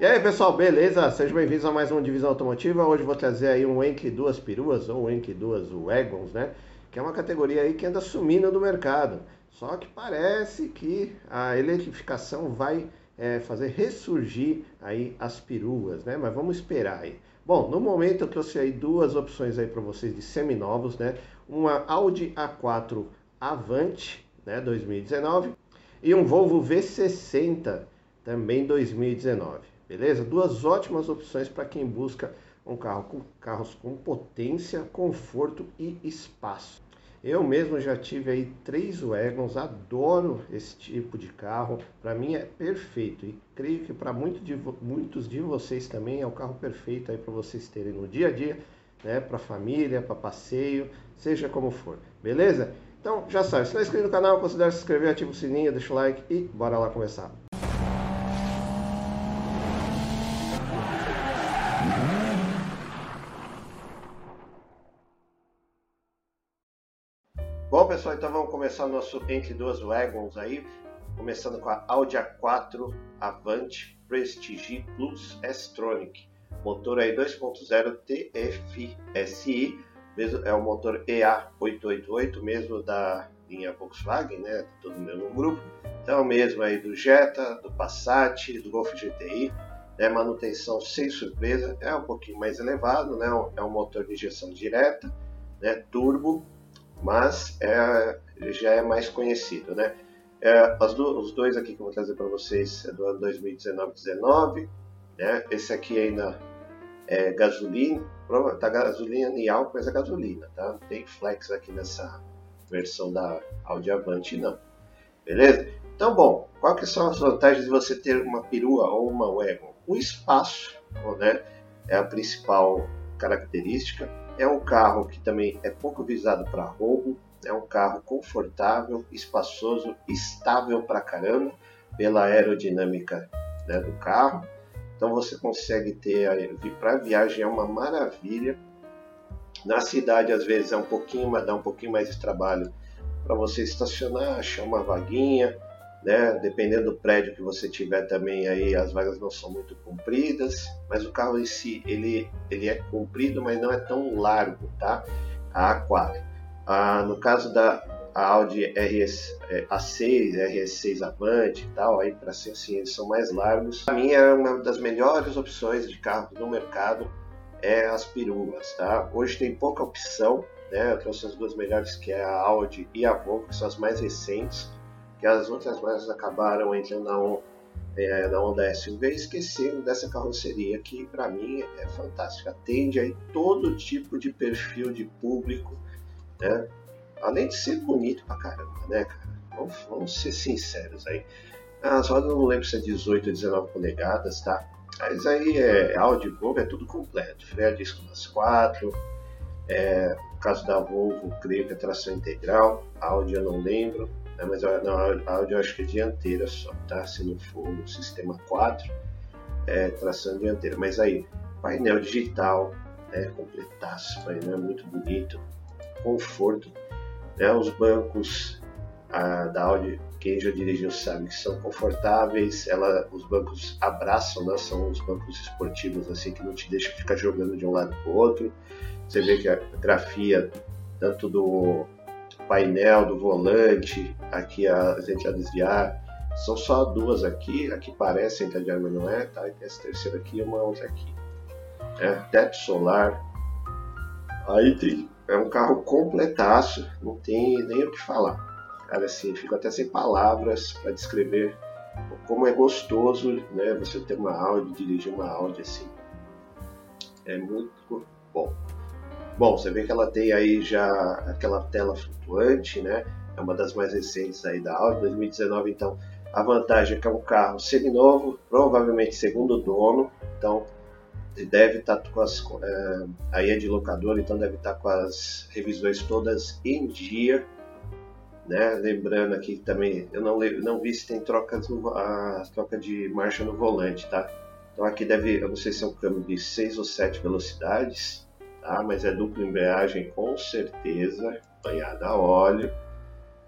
E aí pessoal, beleza? Sejam bem-vindos a mais uma Divisão Automotiva. Hoje vou trazer aí um Enk duas peruas ou Enk duas Wagons, né? Que é uma categoria aí que anda sumindo do mercado. Só que parece que a eletrificação vai é, fazer ressurgir aí as peruas, né? Mas vamos esperar aí. Bom, no momento eu trouxe aí duas opções aí para vocês de seminovos, né? Uma Audi A4 Avante, né, 2019, e um Volvo V60 também 2019. Beleza? Duas ótimas opções para quem busca um carro com carros com potência, conforto e espaço. Eu mesmo já tive aí três Wagons, adoro esse tipo de carro, para mim é perfeito e creio que para muito de, muitos de vocês também é o carro perfeito aí para vocês terem no dia a dia, né, para família, para passeio, seja como for, beleza? Então já sabe, se não é inscrito no canal, considere se inscrever, ativa o sininho, deixa o like e bora lá começar. Pessoal, então vamos começar o nosso Entre Duas Wagons aí, começando com a Audi A4 Avante Prestige Plus S-Tronic, motor aí 2.0 TFSI, é o motor EA888, mesmo da linha Volkswagen, né, todo o mesmo grupo, então é mesmo aí do Jetta, do Passat, do Golf GTI, né, manutenção sem surpresa, é um pouquinho mais elevado, né, é um motor de injeção direta, né, turbo, mas é, já é mais conhecido, né? É, do, os dois aqui que eu vou trazer para vocês é do ano 2019-19, né? Esse aqui ainda é gasolina, tá gasolina e álcool, mas é gasolina, tá? Não tem flex aqui nessa versão da Audi Avante, não. Beleza? Então, bom, qual que são as vantagens de você ter uma perua ou uma wagon? O espaço, né? É a principal característica. É um carro que também é pouco visado para roubo, é um carro confortável, espaçoso, estável para caramba pela aerodinâmica né, do carro. Então você consegue ter para viagem é uma maravilha. Na cidade às vezes é um pouquinho, mas dá um pouquinho mais de trabalho para você estacionar, achar uma vaguinha, né? Dependendo do prédio que você tiver também aí as vagas não são muito compridas, mas o carro em si ele, ele é comprido, mas não é tão largo, tá? A A4. Ah, no caso da Audi RS, é, A6, RS6 Avante e tal, aí para ser assim, eles são mais largos. Para mim é uma das melhores opções de carro no mercado é as peruas, tá? Hoje tem pouca opção, né? Eu trouxe as duas melhores que é a Audi e a Volvo, que são as mais recentes que as outras marcas acabaram entrando na, on, é, na onda SUV e esqueceram dessa carroceria que para mim é fantástica. Atende aí todo tipo de perfil de público, né? Além de ser bonito pra caramba, né, cara? Vamos, vamos ser sinceros aí. As rodas não lembro se é 18 ou 19 polegadas, tá? Mas aí é áudio Volvo, é tudo completo. Freio a disco nas quatro. É, no caso da Volvo, creio que é tração integral. Audi eu não lembro né? mas a, não, a Audi eu acho que é dianteira só, tá? Se não for o sistema 4, é tração dianteira. Mas aí, painel digital, né? completaço, painel muito bonito, conforto, né? Os bancos a, da Audi, quem já dirigiu sabe que são confortáveis, ela, os bancos abraçam, né? São os bancos esportivos assim que não te deixam ficar jogando de um lado para o outro. Você vê que a grafia tanto do painel do volante, aqui as entradas de ar. São só duas aqui, aqui parece entrada de ar, não é, tá? E essa terceira aqui e uma outra aqui. É, teto solar. Aí tem, é um carro completaço, não tem nem o que falar. Cara, assim, fico até sem palavras para descrever como é gostoso, né? Você ter uma Audi, dirigir uma Audi assim. É muito bom. Bom, você vê que ela tem aí já aquela tela flutuante, né? É uma das mais recentes aí da Audi, 2019. Então, a vantagem é que é um carro seminovo, provavelmente segundo dono. Então, deve estar tá com as. É, aí é de locador, então deve estar tá com as revisões todas em dia. Né? Lembrando aqui também, eu não, não vi se tem trocas no, a troca de marcha no volante, tá? Então aqui deve, eu não sei se é um câmbio de 6 ou 7 velocidades, tá? mas é dupla embreagem com certeza, banhada a óleo,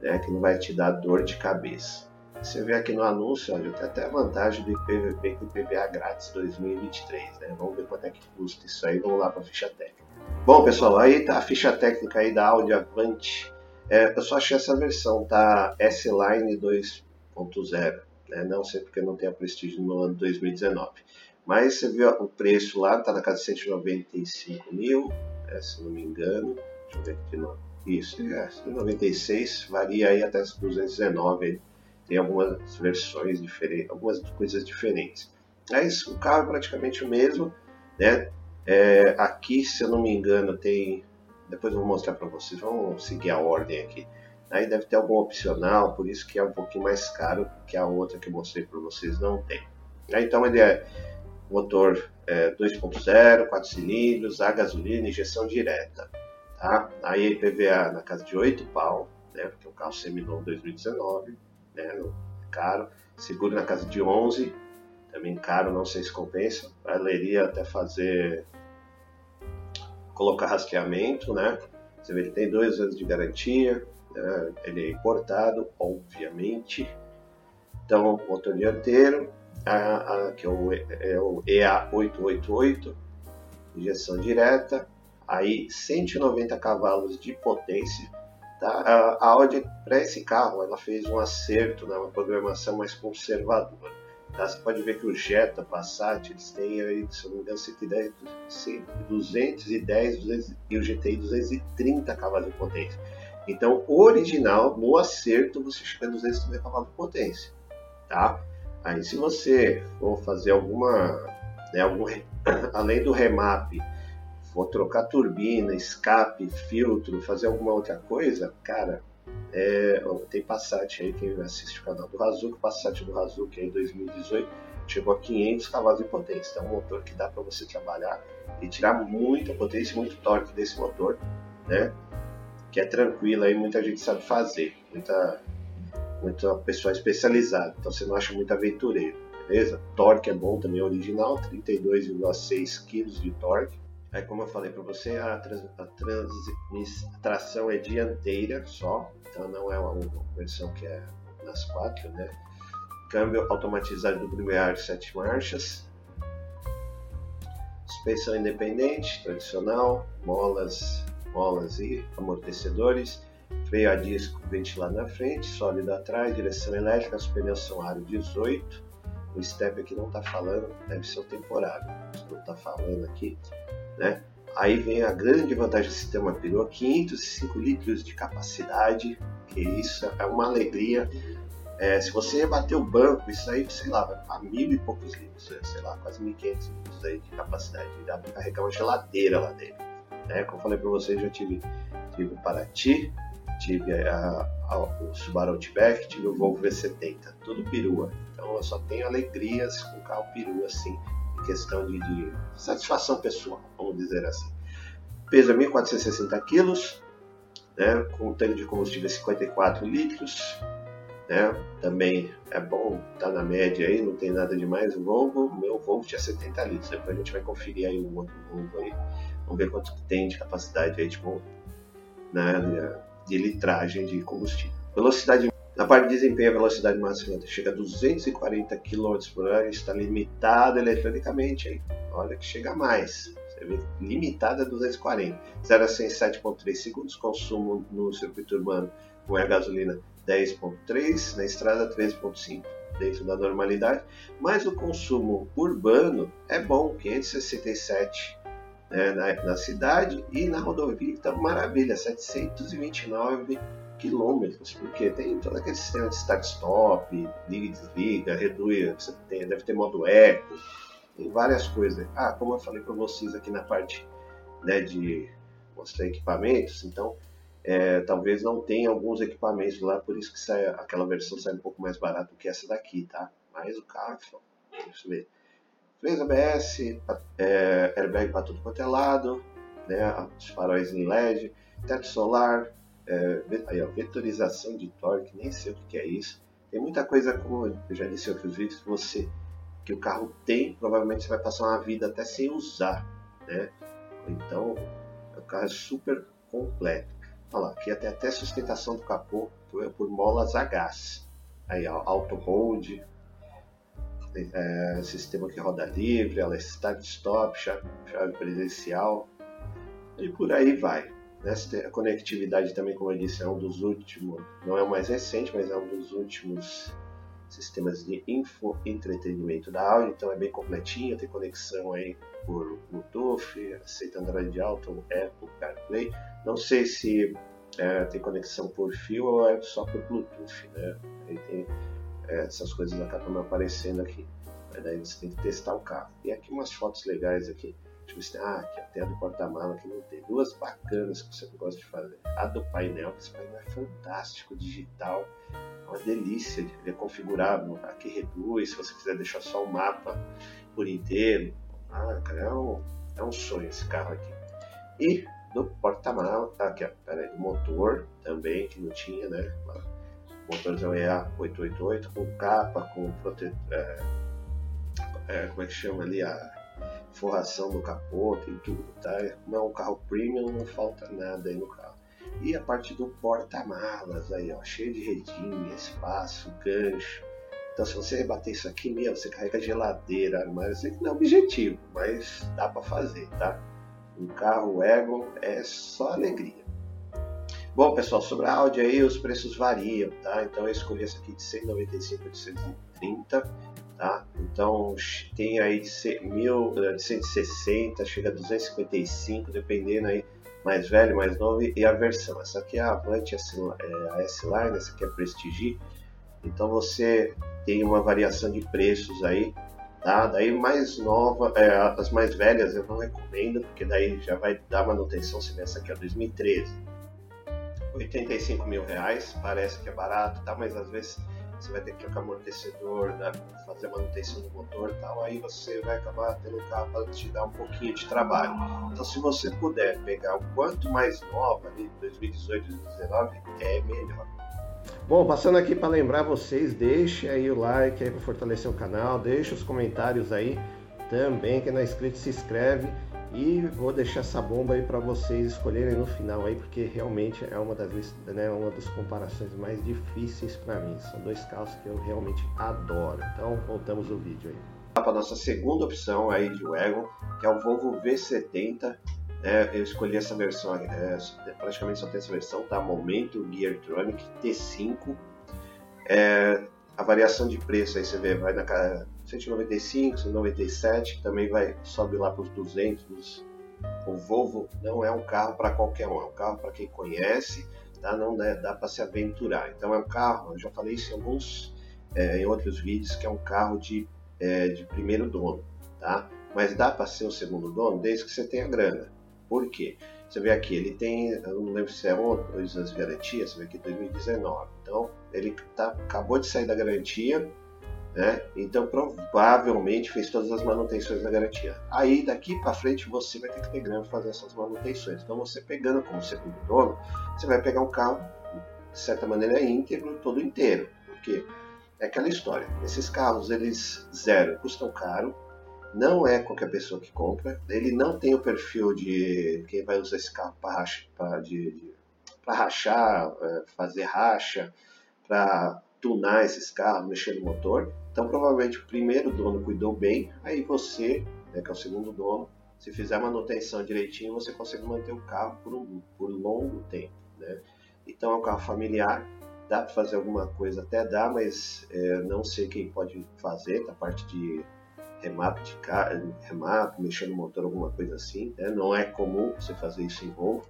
né? que não vai te dar dor de cabeça. Você vê aqui no anúncio, olha, tem até a vantagem do IPVP com IPVA grátis 2023, né? Vamos ver quanto é que custa isso aí, vamos lá para a ficha técnica. Bom, pessoal, aí tá a ficha técnica aí da Audi Avante. É, eu só achei essa versão, tá S-Line 2.0, né? Não sei porque não tem a Prestige no ano 2019. Mas você viu o preço lá, tá na casa de 195 mil, né, se não me engano. Deixa eu ver aqui de novo. Isso, é, 96, varia aí até 219 tem algumas versões diferentes, algumas coisas diferentes. Mas o carro é praticamente o mesmo, né? É, aqui, se eu não me engano, tem. Depois eu vou mostrar para vocês. Vamos seguir a ordem aqui. Aí deve ter algum opcional, por isso que é um pouquinho mais caro que a outra que eu mostrei para vocês não tem. Então ele é motor é, 2.0, 4 cilindros, a gasolina, injeção direta. Tá? Aí IPVA na casa de 8 pau, né? Porque é um carro seminovo 2019 né? Caro. Seguro na casa de 11, também caro, não sei se compensa. Valeria até fazer colocar rastreamento, né? Você vê que tem dois anos de garantia, né? ele é importado, obviamente. Então, motor dianteiro, a, a, que é o, é o EA888, injeção direta, aí 190 cavalos de potência, Tá? A Audi, para esse carro, ela fez um acerto, né, uma programação mais conservadora. Tá? Você pode ver que o Jetta, Passat, eles têm, aí, se não me engano, 110, 210 200, e o GTI 230 cavalos de potência. Então, original, no acerto, você chega a 230 cavalos de potência. Tá? Aí, se você for fazer alguma, né, algum, além do remap, for trocar turbina, escape, filtro, fazer alguma outra coisa, cara, é, tem Passat aí, quem assiste o canal do Hazuki, Passat do Hazuki aí 2018, chegou a 500 cavalos de potência. Então é um motor que dá para você trabalhar e tirar muita potência, muito torque desse motor, né? Que é tranquilo aí, muita gente sabe fazer, muita, muita pessoa especializada, então você não acha muito aventureiro, beleza? Torque é bom também, original, 32,6 kg de torque Aí, como eu falei para você, a, trans, a, trans, a, tração é dianteira só, então não é uma, uma versão que é nas quatro, né? Câmbio automatizado do primeiro sete marchas. Suspensão independente, tradicional, molas, molas e amortecedores. Freio a disco ventilado na frente, sólido atrás, direção elétrica, os pneus são aro 18. O step aqui não está falando, deve ser o temporário. Não está falando aqui. Né? Aí vem a grande vantagem do sistema Perua, 505 litros de capacidade, que isso é uma alegria. É, se você bater o banco, isso aí, sei lá, vai para mil e poucos litros, né? sei lá, quase 1.500 litros aí de capacidade. Dá para carregar uma geladeira lá dentro. Né? Como eu falei para vocês, já tive, tive o Paraty, tive a, a, o Subaru Outback, tive o Volvo V70, tudo perua. Então eu só tenho alegrias com carro perua assim questão de, de satisfação pessoal, vamos dizer assim. Peso 1.460 quilos, né, com um tanque de combustível 54 litros, né, também é bom, tá na média aí, não tem nada demais. O Volvo, meu Volvo tinha 70 litros, depois a gente vai conferir aí o outro Volvo aí, vamos ver quanto tem de capacidade aí de, né, de litragem de combustível. Velocidade na parte de desempenho, a velocidade máxima chega a 240 km por hora está limitada eletronicamente. Aí. Olha que chega mais. Limitada a 240. 0 a 100 7.3 segundos. Consumo no circuito urbano com a gasolina 10.3, na estrada 13.5 dentro da normalidade, mas o consumo urbano é bom, 567 né, na, na, cidade e na rodovia está maravilha, 729 quilômetros, porque tem todo aquele sistema de start-stop, liga e desliga, reduz, tem, deve ter modo eco, tem várias coisas. Ah, como eu falei para vocês aqui na parte né, de mostrar equipamentos, então é, talvez não tenha alguns equipamentos lá, por isso que sai, aquela versão sai um pouco mais barato que essa daqui, tá? Mas o carro, deixa eu ver. Freio ABS, é, airbag para tudo quanto é lado, né, os faróis em LED, teto solar, é, aí, ó, vetorização de torque, nem sei o que é isso. Tem muita coisa, como eu já disse em outros vídeos, que você que o carro tem, provavelmente você vai passar uma vida até sem usar, né? Então, o carro é super completo. Olha lá, aqui até até sustentação do capô por, por molas a gás, aí auto hold, é, sistema que roda livre, ela é start stop, chave, chave presencial e por aí vai. A conectividade também, como eu disse, é um dos últimos, não é o mais recente, mas é um dos últimos sistemas de info entretenimento da Audi, então é bem completinho, tem conexão aí por Bluetooth, aceita Android Auto, Apple CarPlay. Não sei se é, tem conexão por fio ou é só por Bluetooth, né? Tem é, essas coisas acabam aparecendo aqui. Mas daí você tem que testar o carro. E aqui umas fotos legais aqui. Se tem. Ah, aqui até a do porta-mala que não tem. Duas bacanas que você gosta de fazer. A do painel, que esse painel é fantástico, digital uma delícia, ele é configurável, aqui reduz, se você quiser deixar só o mapa por inteiro. Ah, cara, é um, é um sonho esse carro aqui. E do porta-mala, tá aqui, ó, peraí, do motor também, que não tinha, né? Motorzão EA888 com capa, com protetor. É, é, como é que chama ali? A forração do capô, tem tudo, tá? Não é um carro premium, não falta nada aí no carro. E a parte do porta-malas aí, ó, cheio de redinha, espaço, gancho. Então se você rebater isso aqui, meu, você carrega geladeira, armário, que não é objetivo, mas dá para fazer, tá? Um carro Ego é só alegria. Bom, pessoal, sobre a Audi aí os preços variam, tá? Então eu escolhi essa aqui de 195 a 130, tá? Então tem aí de 160, chega a 255, dependendo aí mais velho, mais novo e a versão. Essa aqui é a Avante, a S-Line, essa aqui é a Prestige. Então você tem uma variação de preços aí, tá? Daí mais nova, é, as mais velhas eu não recomendo, porque daí já vai dar manutenção se essa aqui é 2013. 85 mil reais, parece que é barato, tá? Mas às vezes você vai ter que trocar amortecedor, né? fazer manutenção do motor e tal, aí você vai acabar tendo um carro para te dar um pouquinho de trabalho. Então, se você puder pegar o quanto mais nova, ali, 2018, 2019, é melhor. Bom, passando aqui para lembrar vocês, deixe aí o like aí para fortalecer o canal, deixe os comentários aí também, quem não é inscrito se inscreve e vou deixar essa bomba aí para vocês escolherem no final aí, porque realmente é uma das né, uma das comparações mais difíceis para mim. São dois carros que eu realmente adoro. Então voltamos ao vídeo aí. Para a nossa segunda opção aí de wagon, que é o Volvo V70. É, eu escolhi essa versão, é, praticamente só tem essa versão, tá? Momento Geartronic T5. É, a variação de preço aí você vê, vai na 195, 197, também vai sobe lá para os 200. O Volvo não é um carro para qualquer um, é um carro para quem conhece, tá? não dá, dá para se aventurar. Então é um carro, eu já falei isso em alguns, é, em outros vídeos, que é um carro de, é, de primeiro dono, tá? Mas dá para ser o segundo dono desde que você tenha grana. Por quê? Você vê aqui, ele tem, eu não lembro se é um ou dois anos de garantia, você vê aqui 2019. Então, ele tá, acabou de sair da garantia, né? Então provavelmente fez todas as manutenções da garantia. Aí daqui para frente você vai ter que ter grana fazer essas manutenções. Então você pegando como segundo dono, você vai pegar um carro de certa maneira íntegro, todo inteiro, porque é aquela história. Esses carros eles zero custam caro, não é qualquer pessoa que compra. Ele não tem o perfil de quem vai usar esse carro para rachar, é, fazer racha, para tunar esses carros, mexer no motor. Então, provavelmente o primeiro dono cuidou bem, aí você, né, que é o segundo dono, se fizer a manutenção direitinho, você consegue manter o carro por um por longo tempo. Né? Então, é um carro familiar, dá para fazer alguma coisa, até dá, mas é, não sei quem pode fazer, da parte de remap de carro, remap, mexer no motor, alguma coisa assim. Né? Não é comum você fazer isso em Volvo.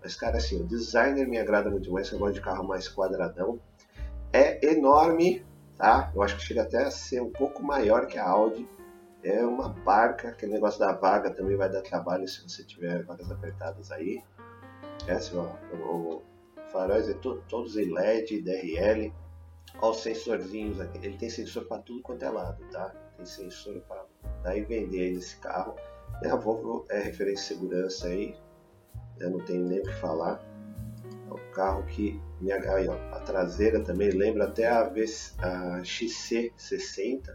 Mas, cara, assim, o designer me agrada muito mais, eu gosto de carro mais quadradão é enorme, tá? Eu acho que chega até a ser um pouco maior que a Audi. É uma barca, aquele negócio da vaga também vai dar trabalho se você tiver vagas apertadas aí. É, o, faróis é to, todos em LED, DRL. Olha os sensorzinhos aqui. Ele tem sensor para tudo quanto é lado, tá? Tem sensor para daí vender esse carro. É, a Volvo é referência de segurança aí. Eu não tenho nem o que falar. É um carro que me aí, a traseira também lembra até a, a XC60,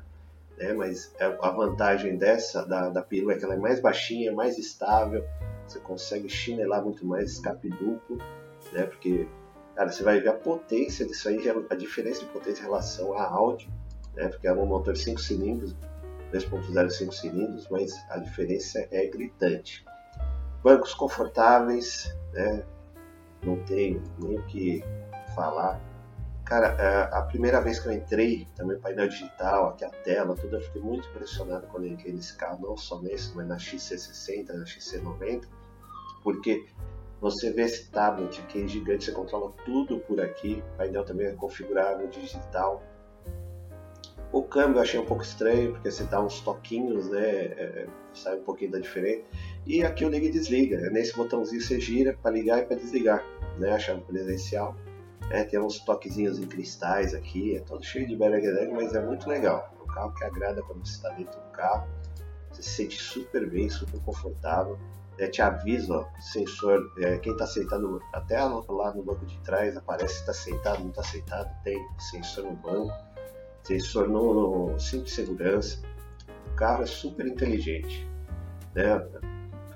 né? mas é, a vantagem dessa, da, da perua, é que ela é mais baixinha, mais estável, você consegue chinelar muito mais, escape duplo, né? porque cara, você vai ver a potência disso aí, a diferença de potência em relação à Audi, né? Porque é um motor 5 cilindros, 2.0 5 cilindros, mas a diferença é gritante. Bancos confortáveis, né? Não tem nem o que falar. Cara, é, a primeira vez que eu entrei, também painel digital, aqui a tela, tudo, eu fiquei muito impressionado quando eu entrei nesse carro, não só nesse, mas na XC60, na XC90, porque você vê esse tablet aqui gigante, você controla tudo por aqui, o painel também é configurável, digital. O câmbio eu achei um pouco estranho, porque você dá uns toquinhos, né, é, sai um pouquinho da diferença. E aqui o liga e desliga, é nesse botãozinho você gira para ligar e para desligar, né, a chave presencial. É, tem uns toquezinhos em cristais aqui, é todo cheio de bereguelega, mas é muito legal. É um carro que agrada quando você está dentro do carro. Você se sente super bem, super confortável. É, te avisa, ó, sensor, é, quem está sentado até lá no banco de trás aparece se está sentado, não está sentado, tem sensor no banco, sensor no, no cinto de segurança. O carro é super inteligente. Né?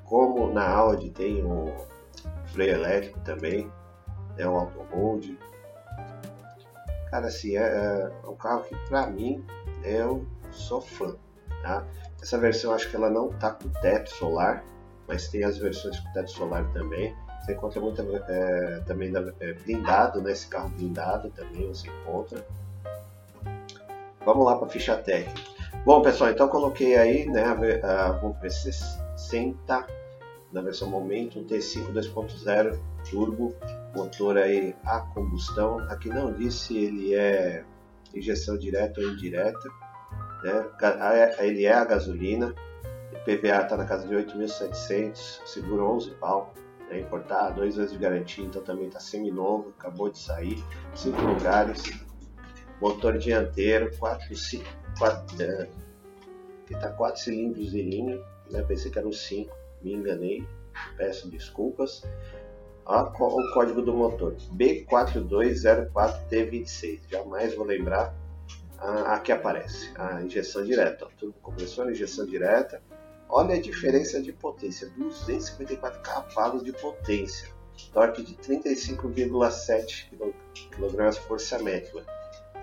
Como na Audi tem o freio elétrico também, é o auto hold. Cara, assim, é, é um carro que pra mim eu sou fã. Tá? Essa versão acho que ela não tá com teto solar, mas tem as versões com teto solar também. Você encontra muito é, também é, blindado, né? Esse carro blindado também você encontra. Vamos lá para ficha técnica. Bom, pessoal, então coloquei aí né, a, a Volvo V60 na versão Momentum T5 2.0 turbo, motor aí a combustão. Aqui não diz se ele é injeção direta ou indireta, né? Ele é a gasolina. PVA está na casa de 8.700, seguro 11 pau, né? importar, dois anos de garantia, então também está semi-novo, acabou de sair, cinco lugares, motor dianteiro, 4, 5, 4, é, que tá 4 cilindros de linha, né? pensei que eram 5, me enganei, peço desculpas. Ó, o código do motor B4204T26, jamais vou lembrar. Ah, aqui aparece a injeção direta, tudo compressor, injeção direta. Olha a diferença de potência, 254 cavalos de potência, torque de 35,7 kg força métrica.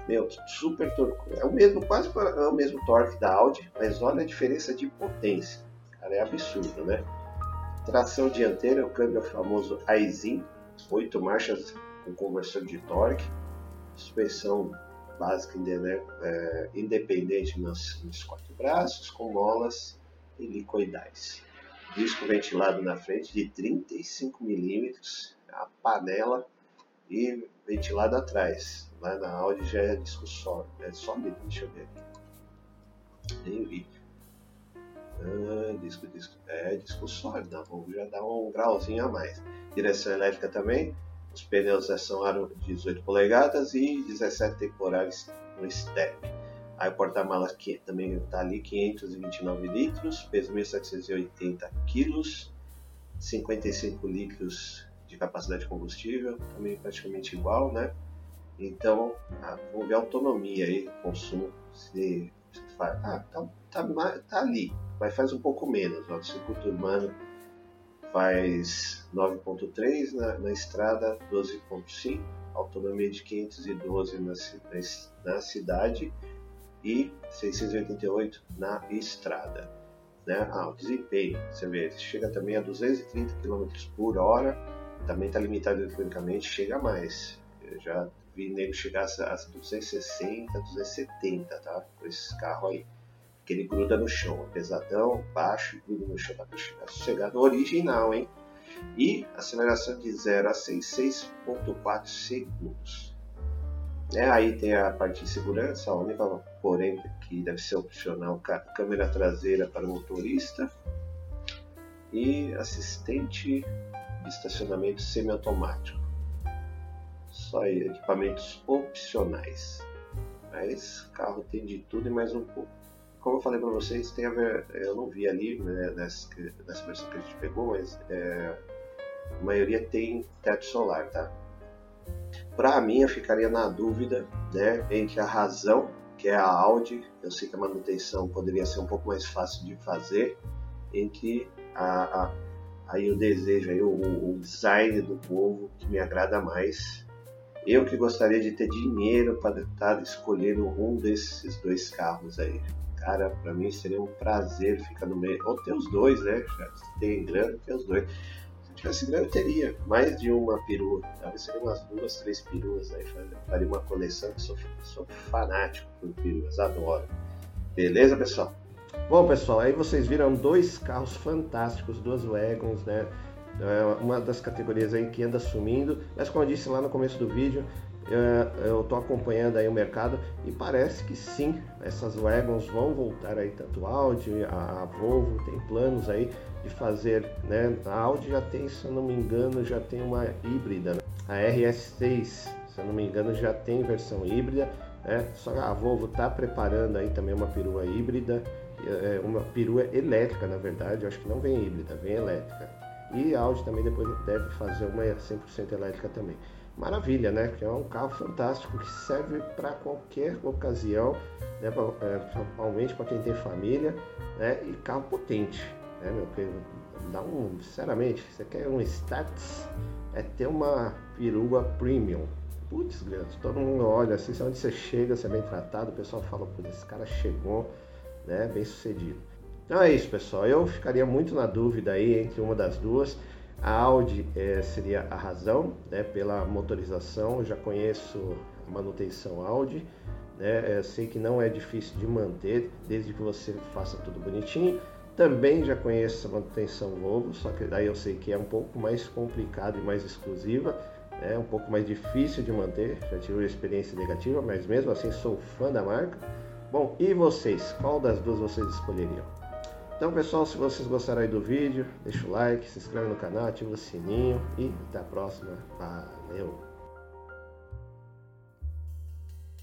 Meu, super torque. É o mesmo, quase é o mesmo torque da Audi, mas olha a diferença de potência. Cara, é absurdo, né? Tração dianteira, o câmbio famoso Aizin, 8 marchas com conversor de torque, suspensão básica né, é, independente nos, nos, quatro braços, com molas helicoidais. Disco ventilado na frente de 35 mm, a panela e ventilado atrás. Lá na Audi já é disco sólido, é sólido, deixa eu ver aqui. Nem vi. Ah, disco, disco. É, disco sólido. Vamos já dar um grauzinho a mais. Direção elétrica também. Os pneus são aro 18 polegadas e 17 temporais no step. Aí o porta-malas também está ali, 529 litros, peso 1.780 quilos, 55 litros de capacidade de combustível, também praticamente igual, né? Então, ah, vamos ver a autonomia aí, consumo. Se, se faz, ah, tá, tá, tá ali, mas faz um pouco menos. O circuito urbano faz 9.3 na, na, estrada, 12.5, autonomia de 512 na, na, na, cidade e 688 na estrada. Né? Ah, o desempenho, você vê, chega também a 230 km por hora, também está limitado eletronicamente, chega mais. Eu já vi nele chegar a 260, 270, tá? Com esse carro aí que ele gruda no chão, é pesadão, baixo, gruda no chão, para chegar sossegado, original, hein? E aceleração de 0 a 6, 6.4 segundos. É, aí tem a parte de segurança, a única porém que deve ser opcional, câmera traseira para o motorista e assistente de estacionamento semiautomático. Só equipamentos opcionais. Mas carro tem de tudo e mais um pouco como eu falei para vocês, tem a ver, eu não vi ali né, nessa versão que a gente pegou, mas é, a maioria tem teto solar, tá? Para mim, eu ficaria na dúvida né, entre a razão, que é a Audi, eu sei que a manutenção poderia ser um pouco mais fácil de fazer, entre a, a aí o desejo, aí, o, o design do povo que me agrada mais, Eu que gostaria de ter dinheiro para estar escolhendo um desses dois carros aí. Cara, para mim seria um prazer ficar no meio. Ou ter os dois, né? Se tem grana, ter os dois. Se tivesse grana, eu teria mais de uma perua. Talvez seriam umas duas, três peruas aí. Faria uma coleção que sou, sou fanático por peruas, adoro. Beleza, pessoal? Bom, pessoal, aí vocês viram dois carros fantásticos, duas Wagons, né? É uma das categorias aí que anda sumindo, mas como eu disse lá no começo do vídeo, eu estou acompanhando aí o mercado e parece que sim, essas wagons vão voltar aí, tanto Audi, a Volvo, tem planos aí de fazer, né? A Audi já tem, se eu não me engano, já tem uma híbrida, né? a RS6, se eu não me engano, já tem versão híbrida, né? Só a Volvo está preparando aí também uma perua híbrida, é, uma perua elétrica, na verdade, eu acho que não vem híbrida, vem elétrica. E a Audi também depois deve fazer uma 100% elétrica também. Maravilha, né? Que é um carro fantástico que serve para qualquer ocasião, né? É, principalmente para quem tem família, né? E carro potente, né, meu querido? Dá um, sinceramente, você quer um status, é ter uma perua premium. Putz, grande, todo mundo olha assim, onde você chega, você é bem tratado, o pessoal fala, putz, esse cara chegou, né? Bem sucedido. Então é isso, pessoal. Eu ficaria muito na dúvida aí entre uma das duas. A Audi é, seria a razão, né, pela motorização. Eu já conheço a manutenção Audi, né, é, sei que não é difícil de manter, desde que você faça tudo bonitinho. Também já conheço a manutenção Volvo, só que daí eu sei que é um pouco mais complicado e mais exclusiva, é um pouco mais difícil de manter. Já tive uma experiência negativa, mas mesmo assim sou fã da marca. Bom, e vocês? Qual das duas vocês escolheriam? Então pessoal, se vocês gostaram do vídeo, deixa o like, se inscreve no canal, ativa o sininho e até a próxima. Valeu!